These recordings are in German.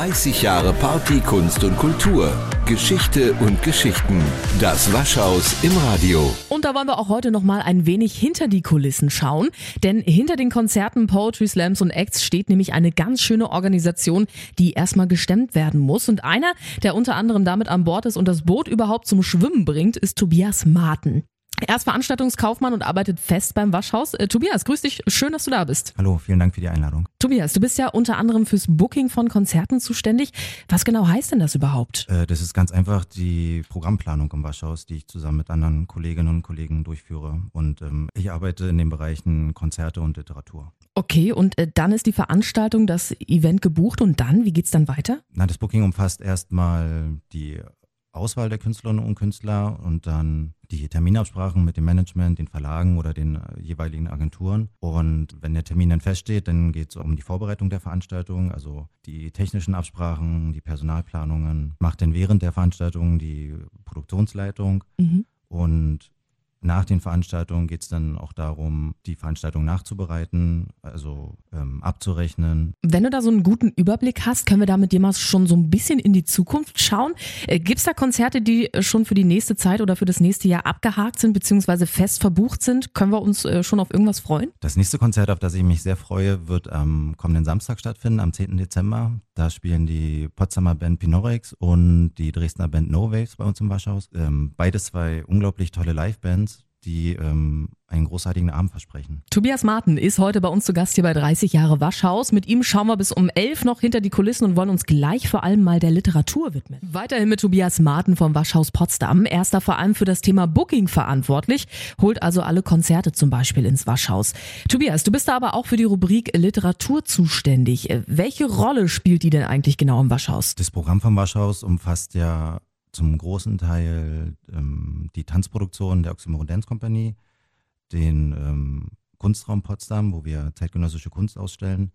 30 Jahre Party, Kunst und Kultur. Geschichte und Geschichten. Das Waschhaus im Radio. Und da wollen wir auch heute noch mal ein wenig hinter die Kulissen schauen, denn hinter den Konzerten, Poetry Slams und Acts steht nämlich eine ganz schöne Organisation, die erstmal gestemmt werden muss und einer, der unter anderem damit an Bord ist und das Boot überhaupt zum Schwimmen bringt, ist Tobias Marten. Er ist Veranstaltungskaufmann und arbeitet fest beim Waschhaus. Äh, Tobias, grüß dich. Schön, dass du da bist. Hallo, vielen Dank für die Einladung. Tobias, du bist ja unter anderem fürs Booking von Konzerten zuständig. Was genau heißt denn das überhaupt? Äh, das ist ganz einfach die Programmplanung im Waschhaus, die ich zusammen mit anderen Kolleginnen und Kollegen durchführe. Und ähm, ich arbeite in den Bereichen Konzerte und Literatur. Okay, und äh, dann ist die Veranstaltung, das Event gebucht und dann, wie geht's dann weiter? Na, das Booking umfasst erstmal die Auswahl der Künstlerinnen und Künstler und dann die Terminabsprachen mit dem Management, den Verlagen oder den äh, jeweiligen Agenturen. Und wenn der Termin dann feststeht, dann geht es um die Vorbereitung der Veranstaltung, also die technischen Absprachen, die Personalplanungen, macht dann während der Veranstaltung die Produktionsleitung. Mhm. Und nach den Veranstaltungen geht es dann auch darum, die Veranstaltung nachzubereiten, also ähm, abzurechnen. Wenn du da so einen guten Überblick hast, können wir da mit dir mal schon so ein bisschen in die Zukunft schauen. Äh, Gibt es da Konzerte, die schon für die nächste Zeit oder für das nächste Jahr abgehakt sind, beziehungsweise fest verbucht sind? Können wir uns äh, schon auf irgendwas freuen? Das nächste Konzert, auf das ich mich sehr freue, wird am kommenden Samstag stattfinden, am 10. Dezember. Da spielen die Potsdamer Band Pinorex und die Dresdner Band No Waves bei uns im Waschhaus. Ähm, beides zwei unglaublich tolle Livebands die ähm, einen großartigen Abend versprechen. Tobias Martin ist heute bei uns zu Gast hier bei 30 Jahre Waschhaus. Mit ihm schauen wir bis um 11 noch hinter die Kulissen und wollen uns gleich vor allem mal der Literatur widmen. Weiterhin mit Tobias Martin vom Waschhaus Potsdam. Er ist da vor allem für das Thema Booking verantwortlich, holt also alle Konzerte zum Beispiel ins Waschhaus. Tobias, du bist da aber auch für die Rubrik Literatur zuständig. Welche Rolle spielt die denn eigentlich genau im Waschhaus? Das Programm vom Waschhaus umfasst ja zum großen Teil ähm, die Tanzproduktion der Oxymoron Dance Company, den ähm, Kunstraum Potsdam, wo wir zeitgenössische Kunst ausstellen.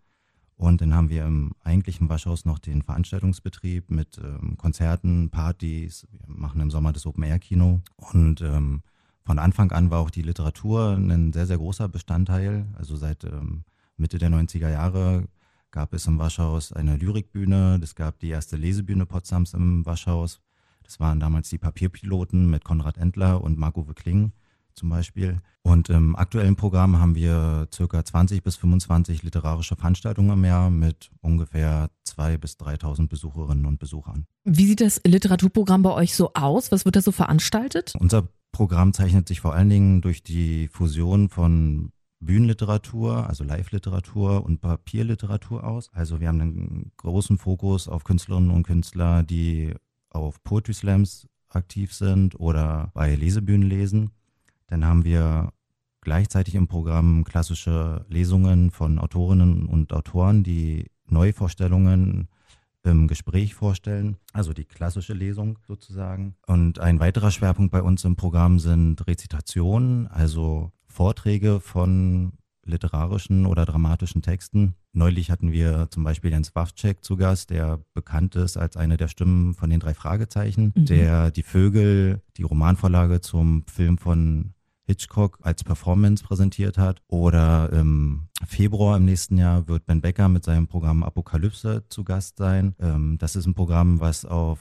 Und dann haben wir im eigentlichen Waschhaus noch den Veranstaltungsbetrieb mit ähm, Konzerten, Partys. Wir machen im Sommer das Open-Air-Kino. Und ähm, von Anfang an war auch die Literatur ein sehr, sehr großer Bestandteil. Also seit ähm, Mitte der 90er Jahre gab es im Waschhaus eine Lyrikbühne. Es gab die erste Lesebühne Potsdams im Waschhaus. Das waren damals die Papierpiloten mit Konrad Endler und Marco Kling zum Beispiel. Und im aktuellen Programm haben wir circa 20 bis 25 literarische Veranstaltungen im Jahr mit ungefähr 2.000 bis 3.000 Besucherinnen und Besuchern. Wie sieht das Literaturprogramm bei euch so aus? Was wird da so veranstaltet? Unser Programm zeichnet sich vor allen Dingen durch die Fusion von Bühnenliteratur, also Live-Literatur und Papierliteratur aus. Also wir haben einen großen Fokus auf Künstlerinnen und Künstler, die auf Poetry Slams aktiv sind oder bei Lesebühnen lesen. Dann haben wir gleichzeitig im Programm klassische Lesungen von Autorinnen und Autoren, die Neuvorstellungen im Gespräch vorstellen, also die klassische Lesung sozusagen. Und ein weiterer Schwerpunkt bei uns im Programm sind Rezitationen, also Vorträge von literarischen oder dramatischen Texten. Neulich hatten wir zum Beispiel Jens Wawczek zu Gast, der bekannt ist als eine der Stimmen von den drei Fragezeichen, mhm. der die Vögel, die Romanvorlage zum Film von Hitchcock als Performance präsentiert hat. Oder im Februar im nächsten Jahr wird Ben Becker mit seinem Programm Apokalypse zu Gast sein. Ähm, das ist ein Programm, was auf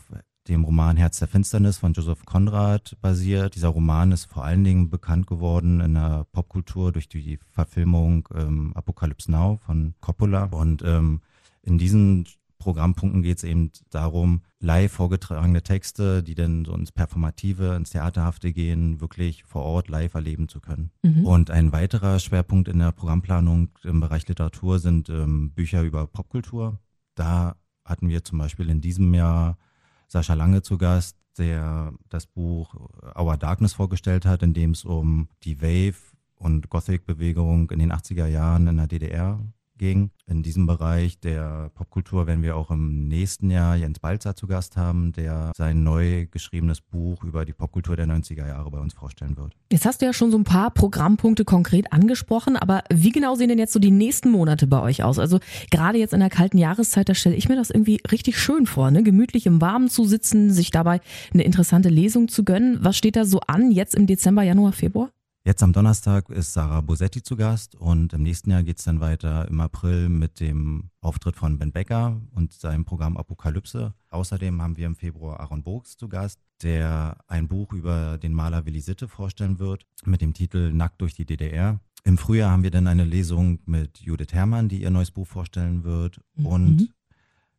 dem Roman Herz der Finsternis von Joseph Conrad basiert. Dieser Roman ist vor allen Dingen bekannt geworden in der Popkultur durch die Verfilmung ähm, Apocalypse Now von Coppola. Und ähm, in diesen Programmpunkten geht es eben darum, live vorgetragene Texte, die dann so ins Performative, ins Theaterhafte gehen, wirklich vor Ort live erleben zu können. Mhm. Und ein weiterer Schwerpunkt in der Programmplanung im Bereich Literatur sind ähm, Bücher über Popkultur. Da hatten wir zum Beispiel in diesem Jahr Sascha Lange zu Gast, der das Buch Our Darkness vorgestellt hat, in dem es um die Wave- und Gothic-Bewegung in den 80er Jahren in der DDR ging. In diesem Bereich der Popkultur werden wir auch im nächsten Jahr Jens Balzer zu Gast haben, der sein neu geschriebenes Buch über die Popkultur der 90er Jahre bei uns vorstellen wird. Jetzt hast du ja schon so ein paar Programmpunkte konkret angesprochen, aber wie genau sehen denn jetzt so die nächsten Monate bei euch aus? Also gerade jetzt in der kalten Jahreszeit, da stelle ich mir das irgendwie richtig schön vor, ne? gemütlich im Warmen zu sitzen, sich dabei eine interessante Lesung zu gönnen. Was steht da so an jetzt im Dezember, Januar, Februar? Jetzt am Donnerstag ist Sarah Bosetti zu Gast und im nächsten Jahr geht es dann weiter im April mit dem Auftritt von Ben Becker und seinem Programm Apokalypse. Außerdem haben wir im Februar Aaron Burgs zu Gast, der ein Buch über den Maler Willi Sitte vorstellen wird mit dem Titel Nackt durch die DDR. Im Frühjahr haben wir dann eine Lesung mit Judith Herrmann, die ihr neues Buch vorstellen wird. Mhm. Und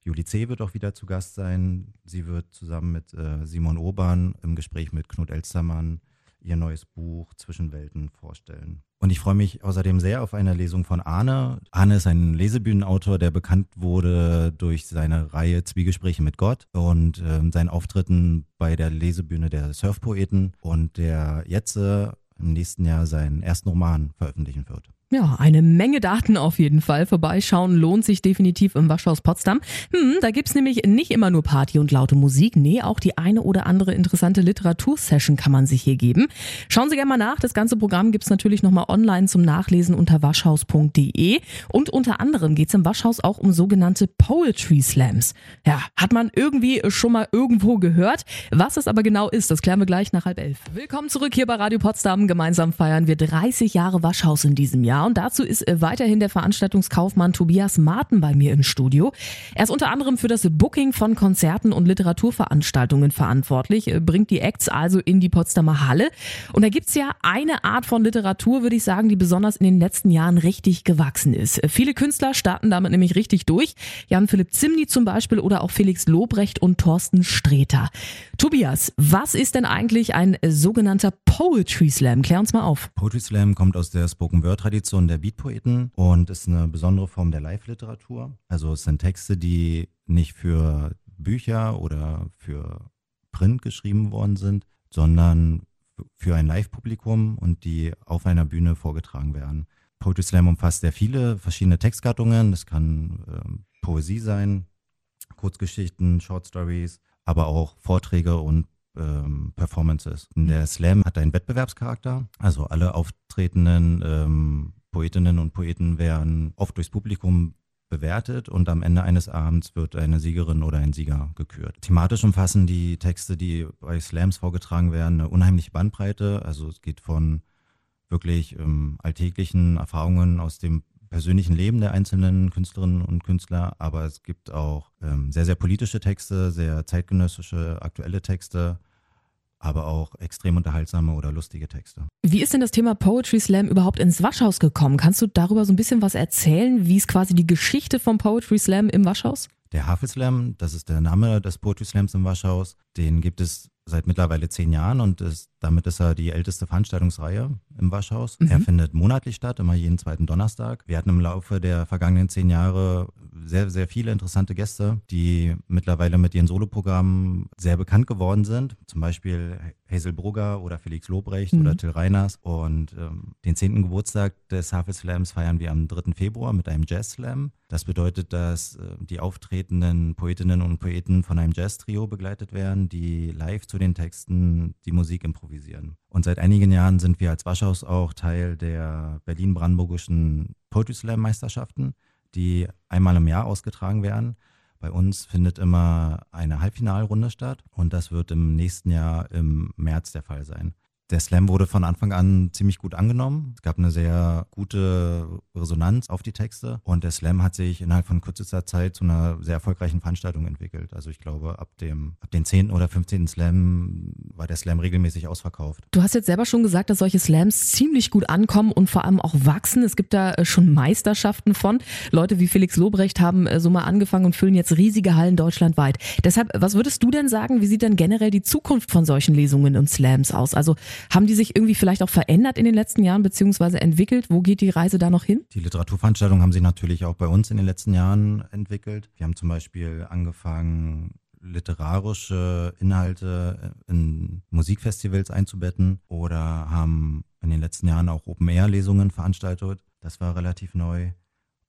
Juli C. wird auch wieder zu Gast sein. Sie wird zusammen mit äh, Simon Urban im Gespräch mit Knut Elstermann ihr neues Buch Zwischenwelten vorstellen. Und ich freue mich außerdem sehr auf eine Lesung von Arne. Arne ist ein Lesebühnenautor, der bekannt wurde durch seine Reihe Zwiegespräche mit Gott und äh, seinen Auftritten bei der Lesebühne der Surfpoeten und der jetzt äh, im nächsten Jahr seinen ersten Roman veröffentlichen wird. Ja, eine Menge Daten auf jeden Fall. Vorbeischauen lohnt sich definitiv im Waschhaus Potsdam. Hm, da gibt's nämlich nicht immer nur Party und laute Musik. Nee, auch die eine oder andere interessante Literatursession kann man sich hier geben. Schauen Sie gerne mal nach. Das ganze Programm gibt's natürlich nochmal online zum Nachlesen unter waschhaus.de. Und unter anderem geht's im Waschhaus auch um sogenannte Poetry Slams. Ja, hat man irgendwie schon mal irgendwo gehört. Was es aber genau ist, das klären wir gleich nach halb elf. Willkommen zurück hier bei Radio Potsdam. Gemeinsam feiern wir 30 Jahre Waschhaus in diesem Jahr. Ja, und dazu ist äh, weiterhin der Veranstaltungskaufmann Tobias Marten bei mir im Studio. Er ist unter anderem für das Booking von Konzerten und Literaturveranstaltungen verantwortlich, äh, bringt die Acts also in die Potsdamer Halle. Und da gibt's ja eine Art von Literatur, würde ich sagen, die besonders in den letzten Jahren richtig gewachsen ist. Äh, viele Künstler starten damit nämlich richtig durch. Jan-Philipp Zimny zum Beispiel oder auch Felix Lobrecht und Thorsten Streter. Tobias, was ist denn eigentlich ein sogenannter Poetry Slam? Klär uns mal auf. Poetry Slam kommt aus der Spoken Word Tradition Tradition der Beatpoeten und ist eine besondere Form der Live-Literatur. Also es sind Texte, die nicht für Bücher oder für Print geschrieben worden sind, sondern für ein Live-Publikum und die auf einer Bühne vorgetragen werden. Poetry Slam umfasst sehr viele verschiedene Textgattungen. Das kann äh, Poesie sein, Kurzgeschichten, Short Stories, aber auch Vorträge und ähm, Performances. Der Slam hat einen Wettbewerbscharakter, also alle auftretenden ähm, Poetinnen und Poeten werden oft durchs Publikum bewertet und am Ende eines Abends wird eine Siegerin oder ein Sieger gekürt. Thematisch umfassen die Texte, die bei Slams vorgetragen werden, eine unheimliche Bandbreite. Also es geht von wirklich ähm, alltäglichen Erfahrungen aus dem persönlichen Leben der einzelnen Künstlerinnen und Künstler, aber es gibt auch ähm, sehr, sehr politische Texte, sehr zeitgenössische, aktuelle Texte, aber auch extrem unterhaltsame oder lustige Texte. Wie ist denn das Thema Poetry Slam überhaupt ins Waschhaus gekommen? Kannst du darüber so ein bisschen was erzählen? Wie ist quasi die Geschichte vom Poetry Slam im Waschhaus? Der Hafelslam, das ist der Name des Poetry Slams im Waschhaus, den gibt es seit mittlerweile zehn Jahren und ist, damit ist er die älteste Veranstaltungsreihe im Waschhaus. Mhm. Er findet monatlich statt, immer jeden zweiten Donnerstag. Wir hatten im Laufe der vergangenen zehn Jahre sehr, sehr viele interessante Gäste, die mittlerweile mit ihren Soloprogrammen sehr bekannt geworden sind. Zum Beispiel Hazel Brugger oder Felix Lobrecht mhm. oder Till Reiners. Und ähm, den zehnten Geburtstag des Havelslams feiern wir am 3. Februar mit einem Jazz-Slam. Das bedeutet, dass äh, die auftretenden Poetinnen und Poeten von einem Jazz-Trio begleitet werden, die live zu den Texten die Musik improvisieren. Und seit einigen Jahren sind wir als Waschhaus auch Teil der Berlin-Brandenburgischen Poetry Slam Meisterschaften die einmal im Jahr ausgetragen werden. Bei uns findet immer eine Halbfinalrunde statt und das wird im nächsten Jahr im März der Fall sein. Der Slam wurde von Anfang an ziemlich gut angenommen. Es gab eine sehr gute Resonanz auf die Texte und der Slam hat sich innerhalb von kürzester Zeit zu einer sehr erfolgreichen Veranstaltung entwickelt. Also ich glaube, ab dem, ab dem 10. oder 15. Slam war der Slam regelmäßig ausverkauft. Du hast jetzt selber schon gesagt, dass solche Slams ziemlich gut ankommen und vor allem auch wachsen. Es gibt da äh, schon Meisterschaften von. Leute wie Felix Lobrecht haben äh, so mal angefangen und füllen jetzt riesige Hallen deutschlandweit. Deshalb, was würdest du denn sagen, wie sieht denn generell die Zukunft von solchen Lesungen und Slams aus? Also haben die sich irgendwie vielleicht auch verändert in den letzten Jahren beziehungsweise entwickelt? Wo geht die Reise da noch hin? Die Literaturveranstaltungen haben sich natürlich auch bei uns in den letzten Jahren entwickelt. Wir haben zum Beispiel angefangen, literarische Inhalte in Musikfestivals einzubetten oder haben in den letzten Jahren auch Open-Air-Lesungen veranstaltet. Das war relativ neu.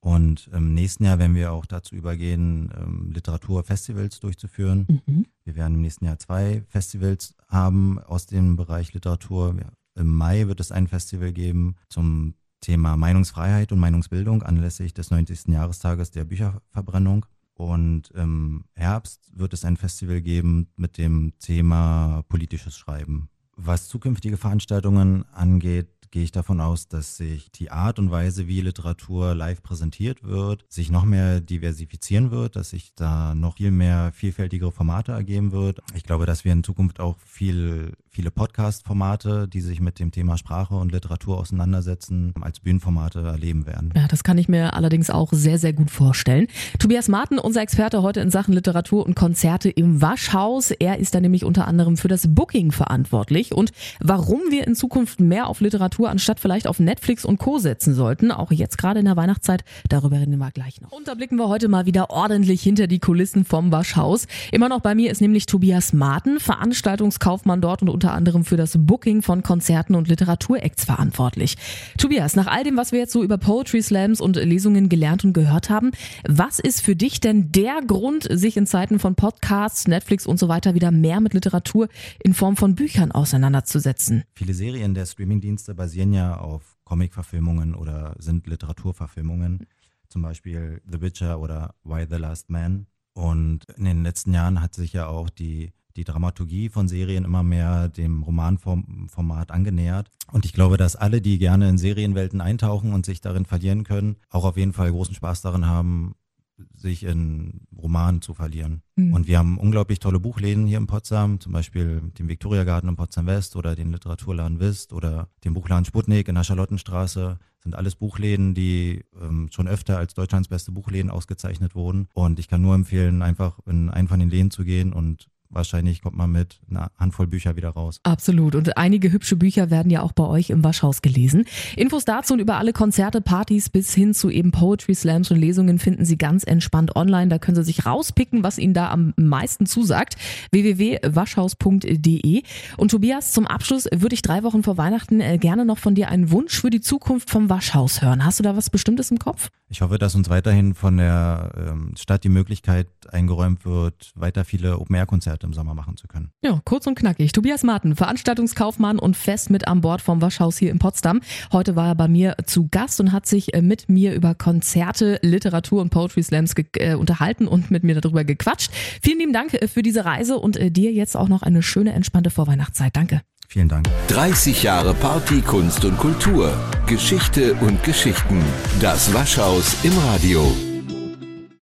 Und im nächsten Jahr werden wir auch dazu übergehen, ähm, Literaturfestivals durchzuführen. Mhm. Wir werden im nächsten Jahr zwei Festivals haben aus dem Bereich Literatur. Im Mai wird es ein Festival geben zum Thema Meinungsfreiheit und Meinungsbildung anlässlich des 90. Jahrestages der Bücherverbrennung. Und im Herbst wird es ein Festival geben mit dem Thema politisches Schreiben. Was zukünftige Veranstaltungen angeht, gehe ich davon aus, dass sich die Art und Weise, wie Literatur live präsentiert wird, sich noch mehr diversifizieren wird, dass sich da noch viel mehr vielfältigere Formate ergeben wird. Ich glaube, dass wir in Zukunft auch viel, viele Podcast-Formate, die sich mit dem Thema Sprache und Literatur auseinandersetzen, als Bühnenformate erleben werden. Ja, das kann ich mir allerdings auch sehr, sehr gut vorstellen. Tobias Martin, unser Experte heute in Sachen Literatur und Konzerte im Waschhaus. Er ist da nämlich unter anderem für das Booking verantwortlich und warum wir in Zukunft mehr auf Literatur anstatt vielleicht auf Netflix und Co. setzen sollten, auch jetzt gerade in der Weihnachtszeit, darüber reden wir gleich noch. Und da blicken wir heute mal wieder ordentlich hinter die Kulissen vom Waschhaus. Immer noch bei mir ist nämlich Tobias Martin, Veranstaltungskaufmann dort und unter anderem für das Booking von Konzerten und Literaturects verantwortlich. Tobias, nach all dem, was wir jetzt so über Poetry Slams und Lesungen gelernt und gehört haben, was ist für dich denn der Grund, sich in Zeiten von Podcasts, Netflix und so weiter wieder mehr mit Literatur in Form von Büchern auseinanderzusetzen? Viele Serien der Streamingdienste basieren ja auf Comic-Verfilmungen oder sind Literaturverfilmungen, zum Beispiel The Witcher oder Why the Last Man. Und in den letzten Jahren hat sich ja auch die, die Dramaturgie von Serien immer mehr dem Romanformat angenähert. Und ich glaube, dass alle, die gerne in Serienwelten eintauchen und sich darin verlieren können, auch auf jeden Fall großen Spaß darin haben, sich in Romanen zu verlieren. Mhm. Und wir haben unglaublich tolle Buchläden hier in Potsdam, zum Beispiel den Viktoriagarten in Potsdam West oder den Literaturladen Wist oder den Buchladen Sputnik in der Charlottenstraße. Das sind alles Buchläden, die ähm, schon öfter als Deutschlands beste Buchläden ausgezeichnet wurden. Und ich kann nur empfehlen, einfach in einen von den Läden zu gehen und wahrscheinlich kommt man mit einer Handvoll Bücher wieder raus. Absolut. Und einige hübsche Bücher werden ja auch bei euch im Waschhaus gelesen. Infos dazu und über alle Konzerte, Partys bis hin zu eben Poetry Slams und Lesungen finden Sie ganz entspannt online. Da können Sie sich rauspicken, was Ihnen da am meisten zusagt. www.waschhaus.de. Und Tobias, zum Abschluss würde ich drei Wochen vor Weihnachten äh, gerne noch von dir einen Wunsch für die Zukunft vom Waschhaus hören. Hast du da was Bestimmtes im Kopf? Ich hoffe, dass uns weiterhin von der ähm, Stadt die Möglichkeit eingeräumt wird, weiter viele Open-Air-Konzerte im Sommer machen zu können. Ja, kurz und knackig. Tobias Martin, Veranstaltungskaufmann und fest mit an Bord vom Waschhaus hier in Potsdam. Heute war er bei mir zu Gast und hat sich äh, mit mir über Konzerte, Literatur und Poetry Slams äh, unterhalten und mit mir darüber gequatscht. Vielen lieben Dank äh, für diese Reise und äh, dir jetzt auch noch eine schöne, entspannte Vorweihnachtszeit. Danke. Vielen Dank. 30 Jahre Party, Kunst und Kultur. Geschichte und Geschichten. Das Waschhaus im Radio.